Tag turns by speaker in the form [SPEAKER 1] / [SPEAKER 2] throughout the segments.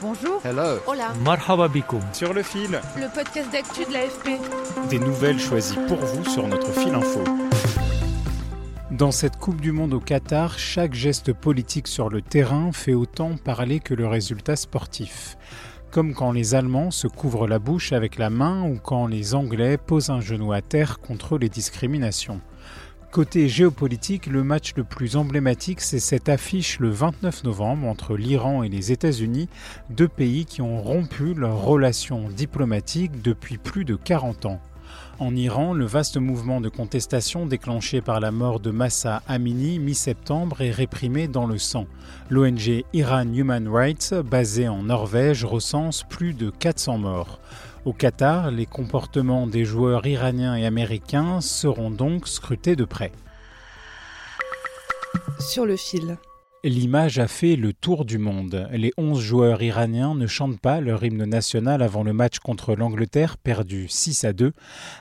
[SPEAKER 1] Bonjour.
[SPEAKER 2] Hello.
[SPEAKER 1] Hola.
[SPEAKER 3] Marhaba.
[SPEAKER 4] Sur le fil,
[SPEAKER 1] Le podcast d'actu de l'AFP.
[SPEAKER 4] des nouvelles choisies pour vous sur notre fil info.
[SPEAKER 3] Dans cette Coupe du Monde au Qatar, chaque geste politique sur le terrain fait autant parler que le résultat sportif. Comme quand les Allemands se couvrent la bouche avec la main ou quand les Anglais posent un genou à terre contre les discriminations. Côté géopolitique, le match le plus emblématique, c'est cette affiche le 29 novembre entre l'Iran et les États-Unis, deux pays qui ont rompu leurs relations diplomatiques depuis plus de 40 ans. En Iran, le vaste mouvement de contestation déclenché par la mort de Massa Amini mi-septembre est réprimé dans le sang. L'ONG Iran Human Rights, basée en Norvège, recense plus de 400 morts. Au Qatar, les comportements des joueurs iraniens et américains seront donc scrutés de près.
[SPEAKER 1] Sur le fil.
[SPEAKER 3] L'image a fait le tour du monde. Les 11 joueurs iraniens ne chantent pas leur hymne national avant le match contre l'Angleterre, perdu 6 à 2,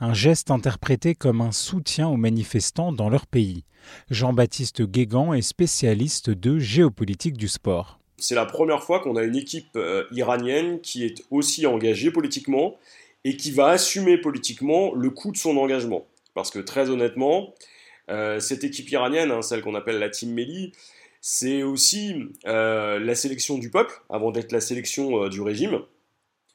[SPEAKER 3] un geste interprété comme un soutien aux manifestants dans leur pays. Jean-Baptiste Guégan est spécialiste de géopolitique du sport.
[SPEAKER 5] C'est la première fois qu'on a une équipe euh, iranienne qui est aussi engagée politiquement et qui va assumer politiquement le coût de son engagement. Parce que très honnêtement, euh, cette équipe iranienne, hein, celle qu'on appelle la Team Meli, c'est aussi euh, la sélection du peuple avant d'être la sélection du régime.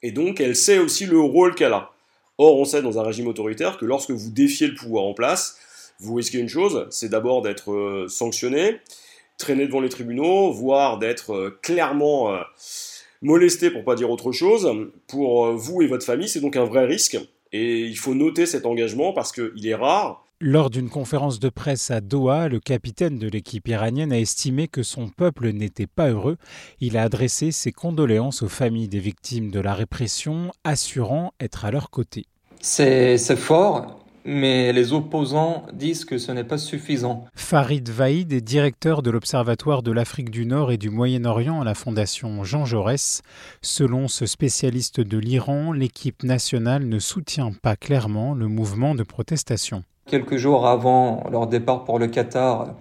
[SPEAKER 5] Et donc elle sait aussi le rôle qu'elle a. Or, on sait dans un régime autoritaire que lorsque vous défiez le pouvoir en place, vous risquez une chose, c'est d'abord d'être sanctionné, traîné devant les tribunaux, voire d'être euh, clairement euh, molesté pour pas dire autre chose. Pour euh, vous et votre famille, c'est donc un vrai risque. Et il faut noter cet engagement parce qu'il est rare.
[SPEAKER 3] Lors d'une conférence de presse à Doha, le capitaine de l'équipe iranienne a estimé que son peuple n'était pas heureux. Il a adressé ses condoléances aux familles des victimes de la répression, assurant être à leur côté.
[SPEAKER 2] C'est fort, mais les opposants disent que ce n'est pas suffisant.
[SPEAKER 3] Farid Vaïd est directeur de l'Observatoire de l'Afrique du Nord et du Moyen-Orient à la Fondation Jean Jaurès. Selon ce spécialiste de l'Iran, l'équipe nationale ne soutient pas clairement le mouvement de protestation.
[SPEAKER 2] Quelques jours avant leur départ pour le Qatar,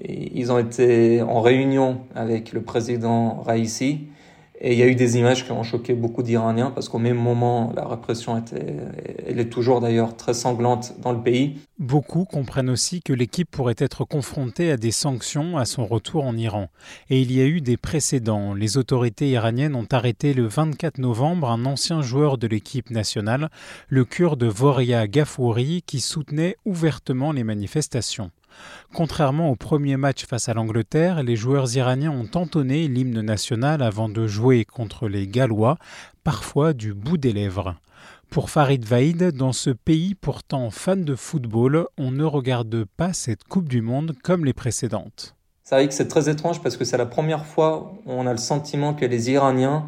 [SPEAKER 2] ils ont été en réunion avec le président Raisi. Et il y a eu des images qui ont choqué beaucoup d'Iraniens parce qu'au même moment, la répression était, elle est toujours d'ailleurs très sanglante dans le pays.
[SPEAKER 3] Beaucoup comprennent aussi que l'équipe pourrait être confrontée à des sanctions à son retour en Iran. Et il y a eu des précédents. Les autorités iraniennes ont arrêté le 24 novembre un ancien joueur de l'équipe nationale, le kurde Voria Ghafouri, qui soutenait ouvertement les manifestations. Contrairement au premier match face à l'Angleterre, les joueurs iraniens ont entonné l'hymne national avant de jouer contre les Gallois, parfois du bout des lèvres. Pour Farid Vaïd, dans ce pays pourtant fan de football, on ne regarde pas cette Coupe du Monde comme les précédentes.
[SPEAKER 2] C'est vrai que c'est très étrange parce que c'est la première fois où on a le sentiment que les Iraniens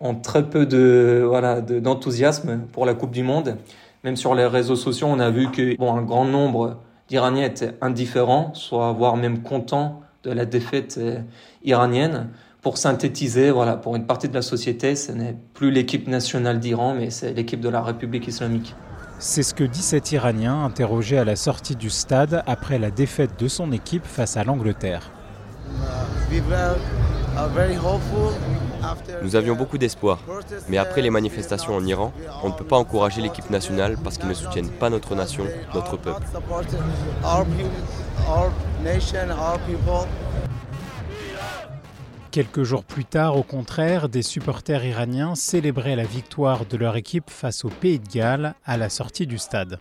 [SPEAKER 2] ont très peu d'enthousiasme pour la Coupe du Monde. Même sur les réseaux sociaux, on a vu que bon, un grand nombre d'Iraniens étaient indifférents, soit voire même contents de la défaite euh, iranienne. Pour synthétiser, voilà, pour une partie de la société, ce n'est plus l'équipe nationale d'Iran, mais c'est l'équipe de la République islamique.
[SPEAKER 3] C'est ce que dit cet Iranien interrogé à la sortie du stade après la défaite de son équipe face à l'Angleterre.
[SPEAKER 6] Nous avions beaucoup d'espoir, mais après les manifestations en Iran, on ne peut pas encourager l'équipe nationale parce qu'ils ne soutiennent pas notre nation, notre peuple.
[SPEAKER 3] Quelques jours plus tard, au contraire, des supporters iraniens célébraient la victoire de leur équipe face au Pays de Galles à la sortie du stade.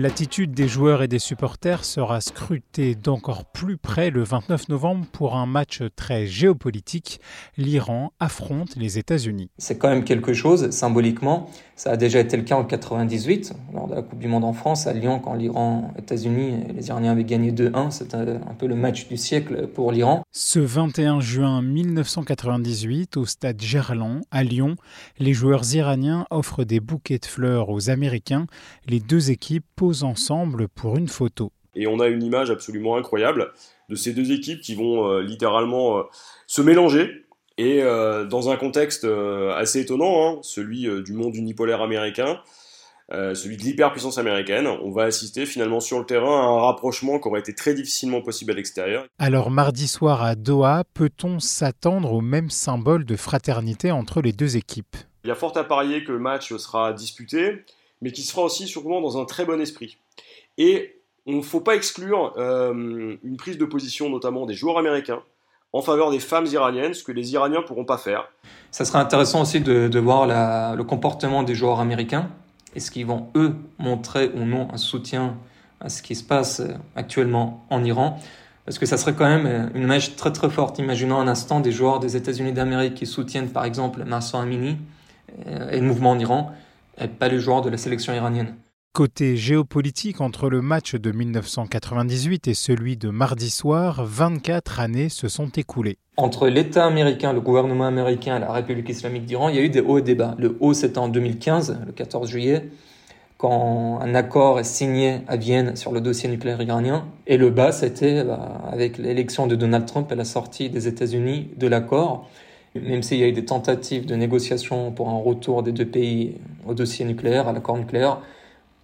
[SPEAKER 3] L'attitude des joueurs et des supporters sera scrutée d'encore plus près le 29 novembre pour un match très géopolitique. L'Iran affronte les États-Unis.
[SPEAKER 2] C'est quand même quelque chose symboliquement. Ça a déjà été le cas en 98 lors de la Coupe du Monde en France à Lyon quand l'Iran, États-Unis, les Iraniens avaient gagné 2-1. C'était un peu le match du siècle pour l'Iran.
[SPEAKER 3] Ce 21 juin 1998 au stade Gerland à Lyon, les joueurs iraniens offrent des bouquets de fleurs aux Américains. Les deux équipes ensemble pour une photo.
[SPEAKER 5] Et on a une image absolument incroyable de ces deux équipes qui vont euh, littéralement euh, se mélanger. Et euh, dans un contexte assez étonnant, hein, celui du monde unipolaire américain, celui de l'hyperpuissance américaine, on va assister finalement sur le terrain à un rapprochement qui aurait été très difficilement possible à l'extérieur.
[SPEAKER 3] Alors mardi soir à Doha, peut-on s'attendre au même symbole de fraternité entre les deux équipes?
[SPEAKER 5] Il y a fort à parier que le match sera disputé mais qui sera aussi sûrement dans un très bon esprit. Et on ne faut pas exclure euh, une prise de position notamment des joueurs américains en faveur des femmes iraniennes, ce que les Iraniens ne pourront pas faire.
[SPEAKER 2] Ça sera intéressant aussi de, voir le comportement des joueurs américains. Est-ce qu'ils vont, eux, montrer ou non un soutien à ce qui se passe actuellement en Iran? Parce que ça serait quand même une image très très forte. Imaginons un instant des joueurs des États-Unis d'Amérique qui soutiennent par exemple Marsan Amini euh, et le mouvement en Iran et pas les joueurs de la sélection iranienne.
[SPEAKER 3] Côté géopolitique, entre le match de 1998 et celui de mardi soir, 24 années se sont écoulées.
[SPEAKER 2] Entre l'État américain, le gouvernement américain et la République islamique d'Iran, il y a eu des hauts et des bas. Le haut, c'était en 2015, le 14 juillet, quand un accord est signé à Vienne sur le dossier nucléaire iranien. Et le bas, c'était bah, avec l'élection de Donald Trump et la sortie des États-Unis de l'accord même s'il y a eu des tentatives de négociation pour un retour des deux pays au dossier nucléaire, à l'accord nucléaire,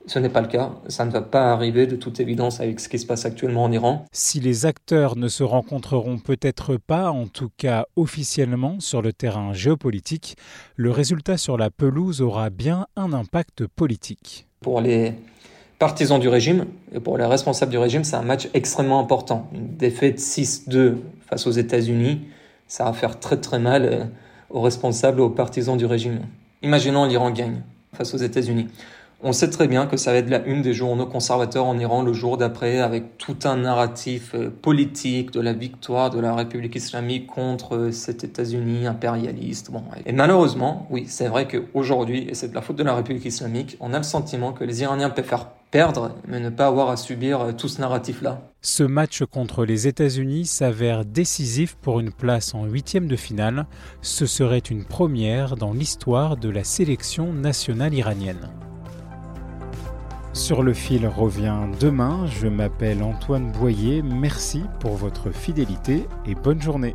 [SPEAKER 2] ce n'est pas le cas. Ça ne va pas arriver de toute évidence avec ce qui se passe actuellement en Iran.
[SPEAKER 3] Si les acteurs ne se rencontreront peut-être pas, en tout cas officiellement, sur le terrain géopolitique, le résultat sur la pelouse aura bien un impact politique.
[SPEAKER 2] Pour les partisans du régime et pour les responsables du régime, c'est un match extrêmement important. Une défaite 6-2 face aux États-Unis ça va faire très très mal euh, aux responsables, aux partisans du régime. Imaginons l'Iran gagne face aux États-Unis. On sait très bien que ça va être la une des journaux conservateurs en Iran le jour d'après, avec tout un narratif euh, politique de la victoire de la République islamique contre euh, cet États-Unis impérialiste. Bon, et malheureusement, oui, c'est vrai qu'aujourd'hui, et c'est de la faute de la République islamique, on a le sentiment que les Iraniens faire perdre, mais ne pas avoir à subir euh, tout ce narratif-là.
[SPEAKER 3] Ce match contre les États-Unis s'avère décisif pour une place en huitième de finale. Ce serait une première dans l'histoire de la sélection nationale iranienne. Sur le fil revient demain. Je m'appelle Antoine Boyer. Merci pour votre fidélité et bonne journée.